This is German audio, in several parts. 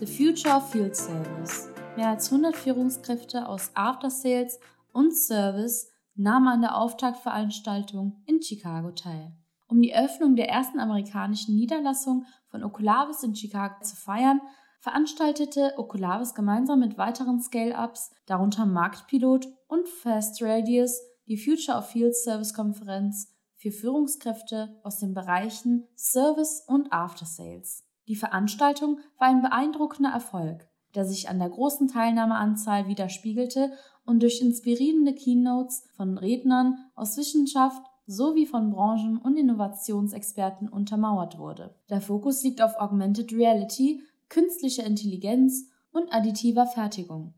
The Future of Field Service. Mehr als 100 Führungskräfte aus After Sales und Service nahmen an der Auftaktveranstaltung in Chicago teil. Um die Öffnung der ersten amerikanischen Niederlassung von Oculavis in Chicago zu feiern, veranstaltete Oculavis gemeinsam mit weiteren Scale-Ups, darunter Marktpilot und Fast Radius, die Future of Field Service Konferenz für Führungskräfte aus den Bereichen Service und After Sales. Die Veranstaltung war ein beeindruckender Erfolg, der sich an der großen Teilnahmeanzahl widerspiegelte und durch inspirierende Keynotes von Rednern aus Wissenschaft sowie von Branchen- und Innovationsexperten untermauert wurde. Der Fokus liegt auf Augmented Reality, künstlicher Intelligenz und additiver Fertigung.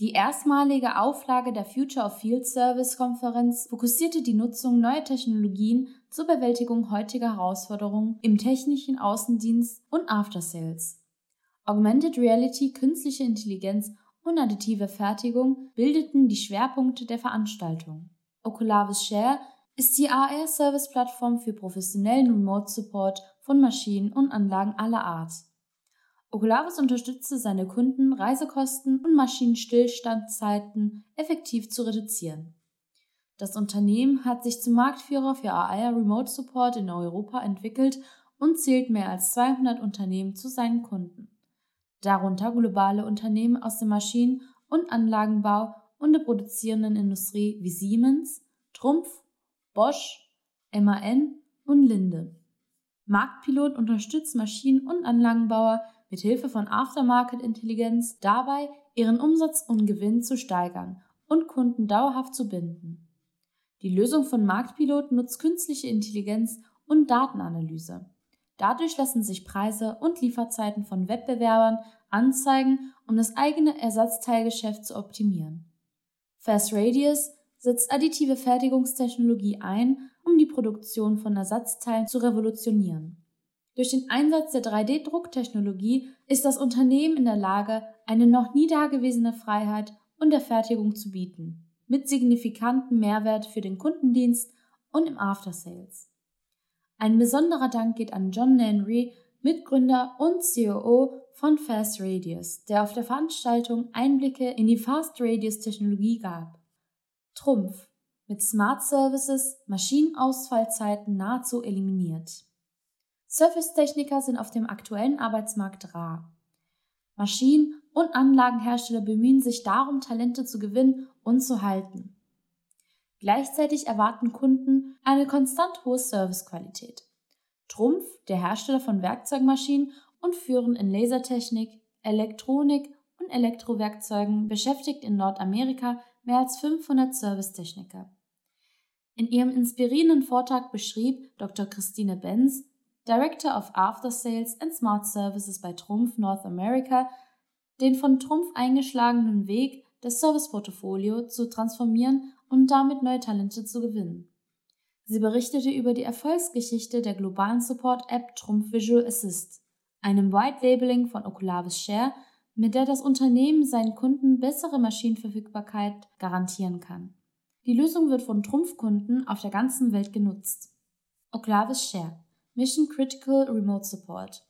Die erstmalige Auflage der Future of Field Service Konferenz fokussierte die Nutzung neuer Technologien zur Bewältigung heutiger Herausforderungen im technischen Außendienst und After Sales. Augmented Reality, künstliche Intelligenz und additive Fertigung bildeten die Schwerpunkte der Veranstaltung. Oculavis Share ist die AR-Service-Plattform für professionellen Remote-Support von Maschinen und Anlagen aller Art. Oculavis unterstützte seine Kunden, Reisekosten und Maschinenstillstandzeiten effektiv zu reduzieren. Das Unternehmen hat sich zum Marktführer für AR Remote Support in Europa entwickelt und zählt mehr als 200 Unternehmen zu seinen Kunden. Darunter globale Unternehmen aus dem Maschinen- und Anlagenbau und der produzierenden Industrie wie Siemens, Trumpf, Bosch, MAN und Linde. Marktpilot unterstützt Maschinen- und Anlagenbauer mit Hilfe von Aftermarket-Intelligenz dabei, ihren Umsatz und Gewinn zu steigern und Kunden dauerhaft zu binden. Die Lösung von Marktpilot nutzt künstliche Intelligenz und Datenanalyse. Dadurch lassen sich Preise und Lieferzeiten von Wettbewerbern anzeigen, um das eigene Ersatzteilgeschäft zu optimieren. Fast Radius setzt additive Fertigungstechnologie ein, um die Produktion von Ersatzteilen zu revolutionieren. Durch den Einsatz der 3D-Drucktechnologie ist das Unternehmen in der Lage, eine noch nie dagewesene Freiheit und der Fertigung zu bieten, mit signifikantem Mehrwert für den Kundendienst und im After Sales. Ein besonderer Dank geht an John Henry, Mitgründer und COO von Fast Radius, der auf der Veranstaltung Einblicke in die Fast Radius Technologie gab. Trumpf mit Smart Services Maschinenausfallzeiten nahezu eliminiert. Servicetechniker sind auf dem aktuellen Arbeitsmarkt rar. Maschinen- und Anlagenhersteller bemühen sich darum, Talente zu gewinnen und zu halten. Gleichzeitig erwarten Kunden eine konstant hohe Servicequalität. Trumpf, der Hersteller von Werkzeugmaschinen und führen in Lasertechnik, Elektronik und Elektrowerkzeugen, beschäftigt in Nordamerika mehr als 500 Servicetechniker. In ihrem inspirierenden Vortrag beschrieb Dr. Christine Benz, Director of After Sales and Smart Services bei Trumpf North America, den von Trumpf eingeschlagenen Weg, das Serviceportfolio zu transformieren und damit neue Talente zu gewinnen. Sie berichtete über die Erfolgsgeschichte der globalen Support-App Trumpf Visual Assist, einem White Labeling von Oculavis Share, mit der das Unternehmen seinen Kunden bessere Maschinenverfügbarkeit garantieren kann. Die Lösung wird von Trumpfkunden auf der ganzen Welt genutzt. Oculavis Share Mission Critical Remote Support.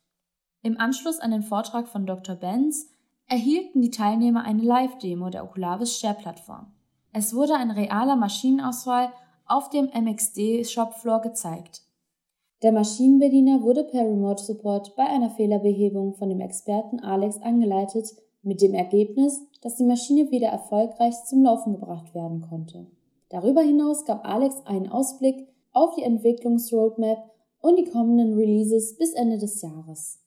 Im Anschluss an den Vortrag von Dr. Benz erhielten die Teilnehmer eine Live-Demo der Oculavis Share-Plattform. Es wurde ein realer Maschinenauswahl auf dem MXD Shopfloor gezeigt. Der Maschinenbediener wurde per Remote Support bei einer Fehlerbehebung von dem Experten Alex angeleitet, mit dem Ergebnis, dass die Maschine wieder erfolgreich zum Laufen gebracht werden konnte. Darüber hinaus gab Alex einen Ausblick auf die Entwicklungsroadmap und die kommenden Releases bis Ende des Jahres.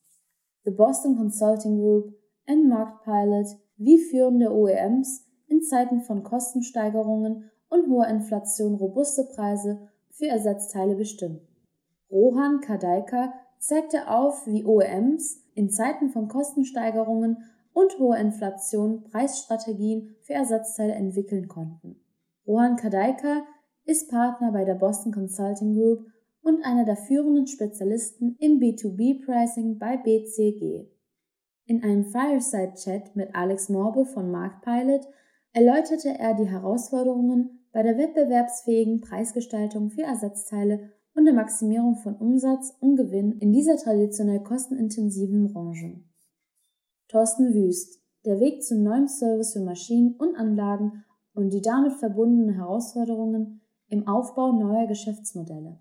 The Boston Consulting Group und Marktpilot wie führende OEMs in Zeiten von Kostensteigerungen und hoher Inflation robuste Preise für Ersatzteile bestimmen. Rohan Kadaika zeigte auf, wie OEMs in Zeiten von Kostensteigerungen und hoher Inflation Preisstrategien für Ersatzteile entwickeln konnten. Rohan Kadaika ist Partner bei der Boston Consulting Group und einer der führenden Spezialisten im B2B-Pricing bei BCG. In einem Fireside-Chat mit Alex Morbe von Marktpilot erläuterte er die Herausforderungen bei der wettbewerbsfähigen Preisgestaltung für Ersatzteile und der Maximierung von Umsatz und Gewinn in dieser traditionell kostenintensiven Branche. Thorsten Wüst, der Weg zum neuen Service für Maschinen und Anlagen und die damit verbundenen Herausforderungen im Aufbau neuer Geschäftsmodelle.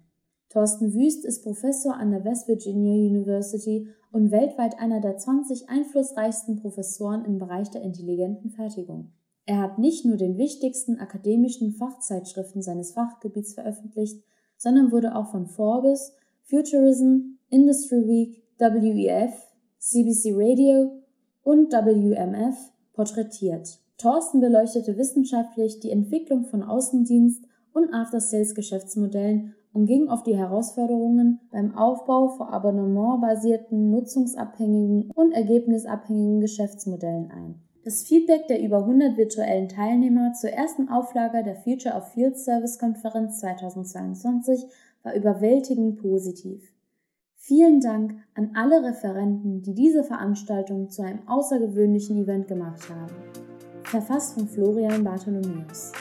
Thorsten Wüst ist Professor an der West Virginia University und weltweit einer der 20 einflussreichsten Professoren im Bereich der intelligenten Fertigung. Er hat nicht nur den wichtigsten akademischen Fachzeitschriften seines Fachgebiets veröffentlicht, sondern wurde auch von Forbes, Futurism, Industry Week, WEF, CBC Radio und WMF porträtiert. Thorsten beleuchtete wissenschaftlich die Entwicklung von Außendienst und After-Sales-Geschäftsmodellen und ging auf die Herausforderungen beim Aufbau von abonnementbasierten, nutzungsabhängigen und ergebnisabhängigen Geschäftsmodellen ein. Das Feedback der über 100 virtuellen Teilnehmer zur ersten Auflage der Future of Field Service Konferenz 2022 war überwältigend positiv. Vielen Dank an alle Referenten, die diese Veranstaltung zu einem außergewöhnlichen Event gemacht haben. Verfasst von Florian Bartholomäus.